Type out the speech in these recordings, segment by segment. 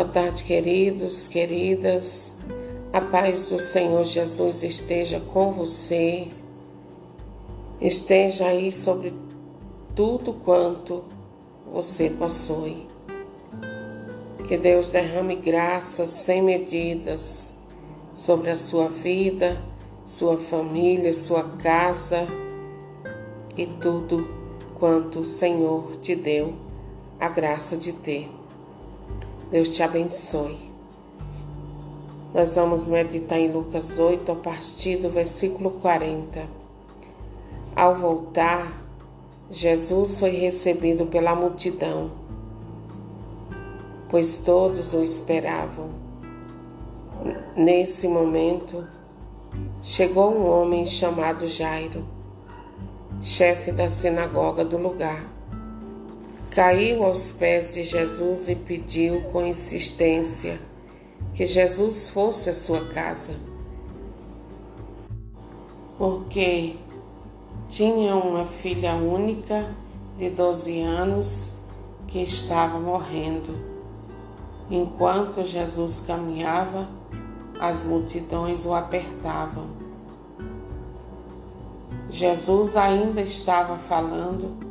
Boa tarde, queridos, queridas. A paz do Senhor Jesus esteja com você, esteja aí sobre tudo quanto você possui. Que Deus derrame graças sem medidas sobre a sua vida, sua família, sua casa e tudo quanto o Senhor te deu a graça de ter. Deus te abençoe. Nós vamos meditar em Lucas 8, a partir do versículo 40. Ao voltar, Jesus foi recebido pela multidão, pois todos o esperavam. Nesse momento, chegou um homem chamado Jairo, chefe da sinagoga do lugar caiu aos pés de Jesus e pediu com insistência que Jesus fosse à sua casa, porque tinha uma filha única de 12 anos que estava morrendo. Enquanto Jesus caminhava, as multidões o apertavam. Jesus ainda estava falando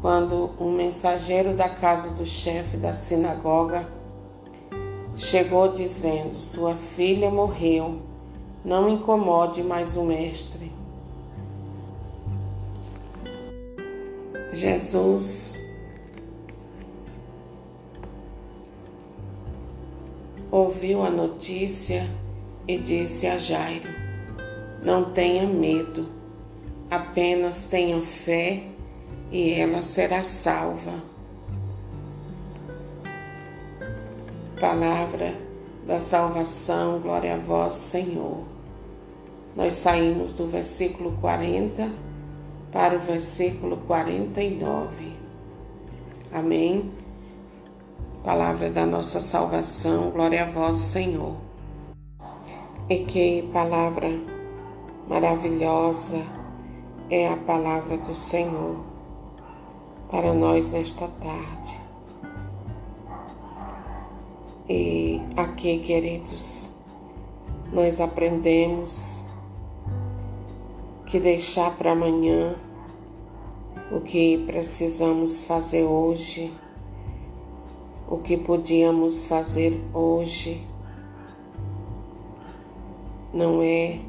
quando um mensageiro da casa do chefe da sinagoga chegou dizendo: Sua filha morreu, não incomode mais o mestre. Jesus ouviu a notícia e disse a Jairo: Não tenha medo, apenas tenha fé e ela será salva. Palavra da salvação, glória a vós, Senhor. Nós saímos do versículo 40 para o versículo 49. Amém. Palavra da nossa salvação, glória a vós, Senhor. E que palavra maravilhosa é a palavra do Senhor para nós nesta tarde. E aqui, queridos, nós aprendemos que deixar para amanhã o que precisamos fazer hoje, o que podíamos fazer hoje, não é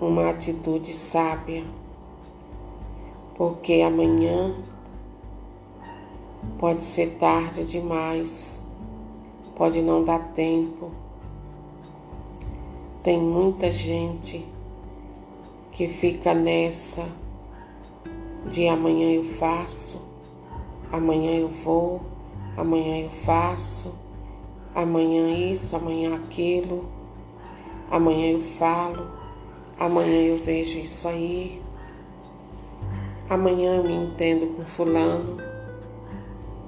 uma atitude sábia, porque amanhã Pode ser tarde demais, pode não dar tempo. Tem muita gente que fica nessa de amanhã eu faço, amanhã eu vou, amanhã eu faço, amanhã isso, amanhã aquilo, amanhã eu falo, amanhã eu vejo isso aí, amanhã eu me entendo com fulano.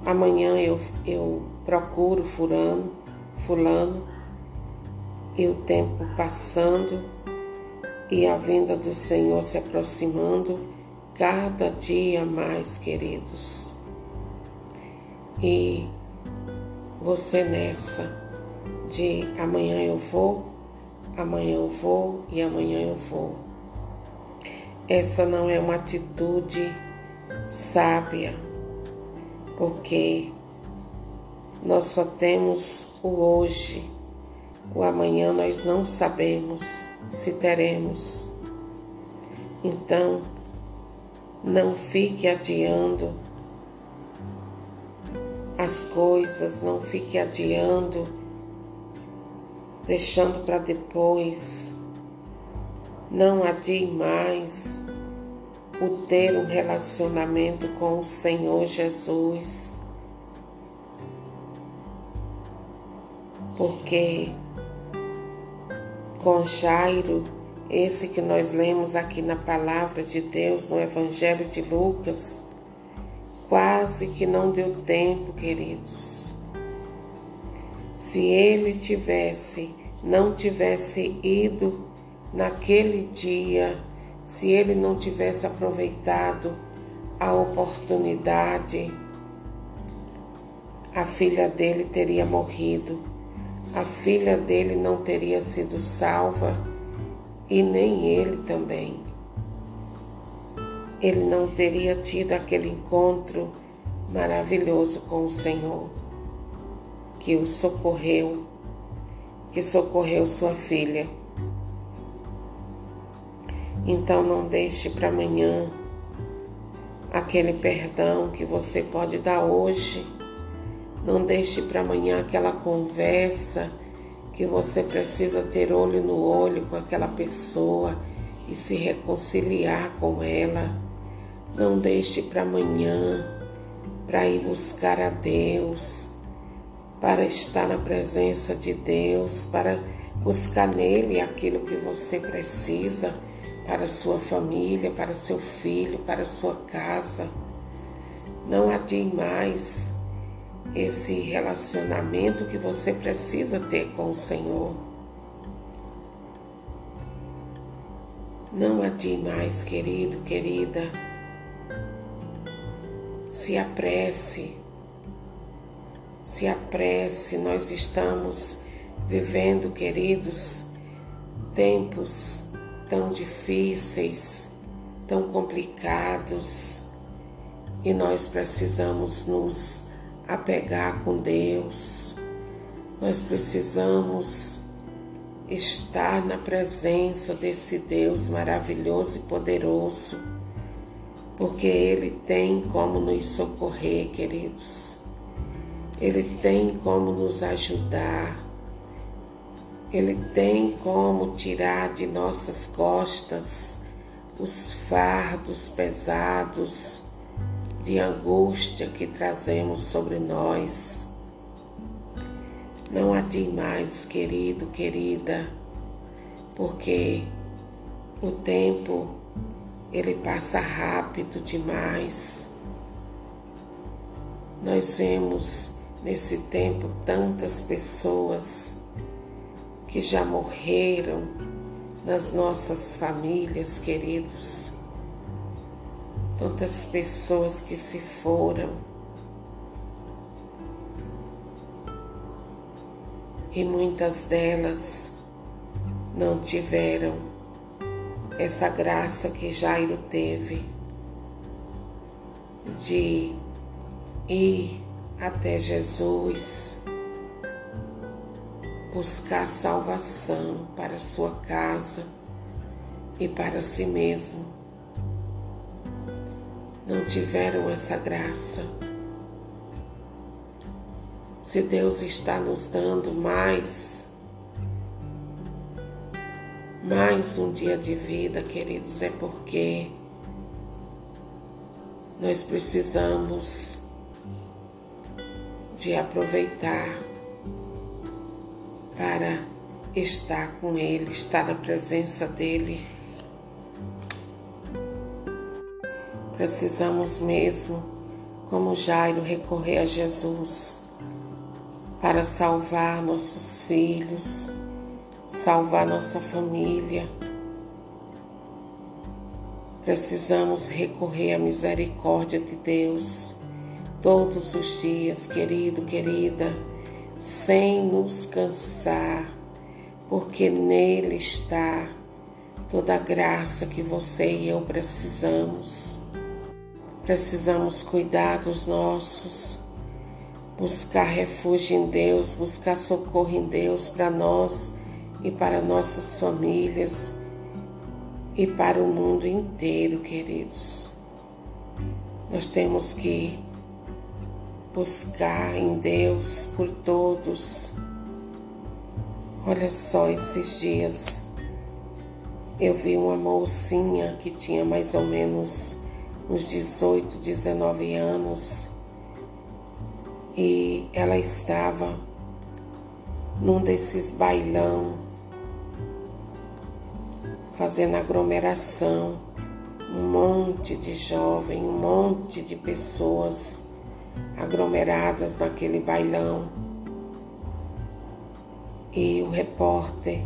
Amanhã eu, eu procuro fulano, fulano, e o tempo passando e a vinda do Senhor se aproximando cada dia mais, queridos. E você nessa de amanhã eu vou, amanhã eu vou e amanhã eu vou. Essa não é uma atitude sábia porque nós só temos o hoje, o amanhã nós não sabemos se teremos. Então, não fique adiando as coisas, não fique adiando, deixando para depois. Não adie mais o ter um relacionamento com o Senhor Jesus. Porque com Jairo, esse que nós lemos aqui na palavra de Deus, no Evangelho de Lucas, quase que não deu tempo, queridos. Se ele tivesse, não tivesse ido naquele dia, se ele não tivesse aproveitado a oportunidade, a filha dele teria morrido, a filha dele não teria sido salva e nem ele também. Ele não teria tido aquele encontro maravilhoso com o Senhor, que o socorreu, que socorreu sua filha. Então não deixe para amanhã aquele perdão que você pode dar hoje. Não deixe para amanhã aquela conversa que você precisa ter olho no olho com aquela pessoa e se reconciliar com ela. Não deixe para amanhã para ir buscar a Deus, para estar na presença de Deus, para buscar nele aquilo que você precisa para sua família, para seu filho, para sua casa. Não adie mais esse relacionamento que você precisa ter com o Senhor. Não adie mais, querido, querida. Se apresse, se apresse. Nós estamos vivendo, queridos, tempos tão difíceis, tão complicados, e nós precisamos nos apegar com Deus, nós precisamos estar na presença desse Deus maravilhoso e poderoso, porque Ele tem como nos socorrer, queridos. Ele tem como nos ajudar. Ele tem como tirar de nossas costas os fardos pesados de angústia que trazemos sobre nós. Não adie mais, querido, querida, porque o tempo ele passa rápido demais. Nós vemos nesse tempo tantas pessoas que já morreram nas nossas famílias, queridos. Tantas pessoas que se foram. E muitas delas não tiveram essa graça que Jairo teve de ir até Jesus buscar salvação para sua casa e para si mesmo. Não tiveram essa graça. Se Deus está nos dando mais, mais um dia de vida, queridos, é porque nós precisamos de aproveitar para estar com Ele, estar na presença dEle. Precisamos mesmo, como Jairo, recorrer a Jesus para salvar nossos filhos, salvar nossa família. Precisamos recorrer à misericórdia de Deus todos os dias, querido, querida sem nos cansar, porque nele está toda a graça que você e eu precisamos. Precisamos cuidar dos nossos, buscar refúgio em Deus, buscar socorro em Deus para nós e para nossas famílias e para o mundo inteiro, queridos. Nós temos que buscar em Deus por todos. Olha só, esses dias. Eu vi uma mocinha que tinha mais ou menos uns 18, 19 anos. E ela estava num desses bailão fazendo aglomeração, um monte de jovem, um monte de pessoas aglomeradas naquele bailão. E o repórter,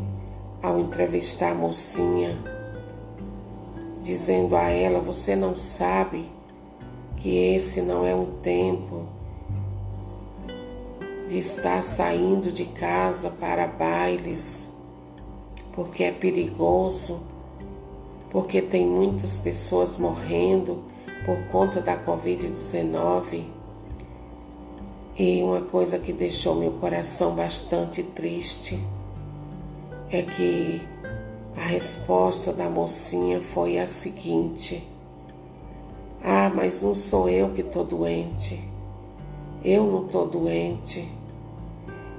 ao entrevistar a mocinha, dizendo a ela: Você não sabe que esse não é um tempo de estar saindo de casa para bailes, porque é perigoso, porque tem muitas pessoas morrendo por conta da Covid-19. E uma coisa que deixou meu coração bastante triste é que a resposta da mocinha foi a seguinte: Ah, mas não sou eu que estou doente. Eu não estou doente.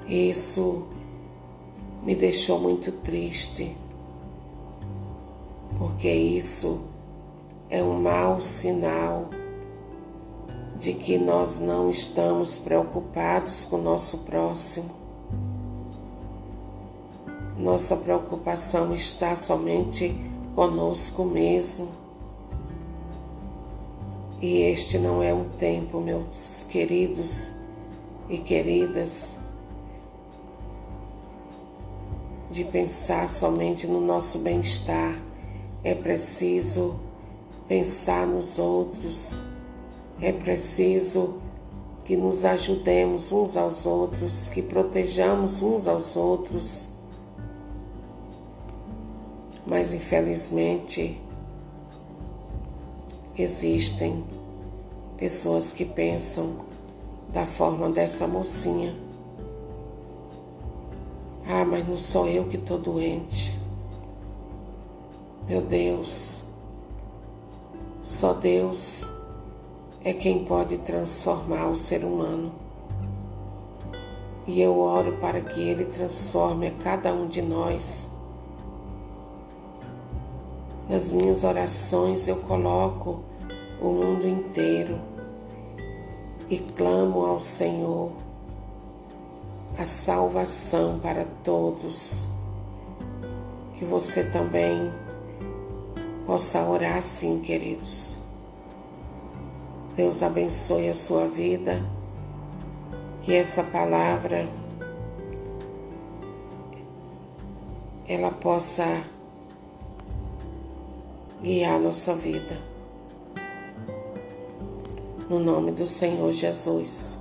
Isso me deixou muito triste, porque isso é um mau sinal de que nós não estamos preocupados com o nosso próximo. Nossa preocupação está somente conosco mesmo. E este não é um tempo, meus queridos e queridas, de pensar somente no nosso bem-estar. É preciso pensar nos outros. É preciso que nos ajudemos uns aos outros, que protejamos uns aos outros. Mas infelizmente existem pessoas que pensam da forma dessa mocinha ah, mas não sou eu que estou doente. Meu Deus, só Deus é quem pode transformar o ser humano. E eu oro para que Ele transforme a cada um de nós. Nas minhas orações eu coloco o mundo inteiro e clamo ao Senhor a salvação para todos. Que você também possa orar assim, queridos. Deus abençoe a sua vida. Que essa palavra ela possa guiar nossa vida. No nome do Senhor Jesus.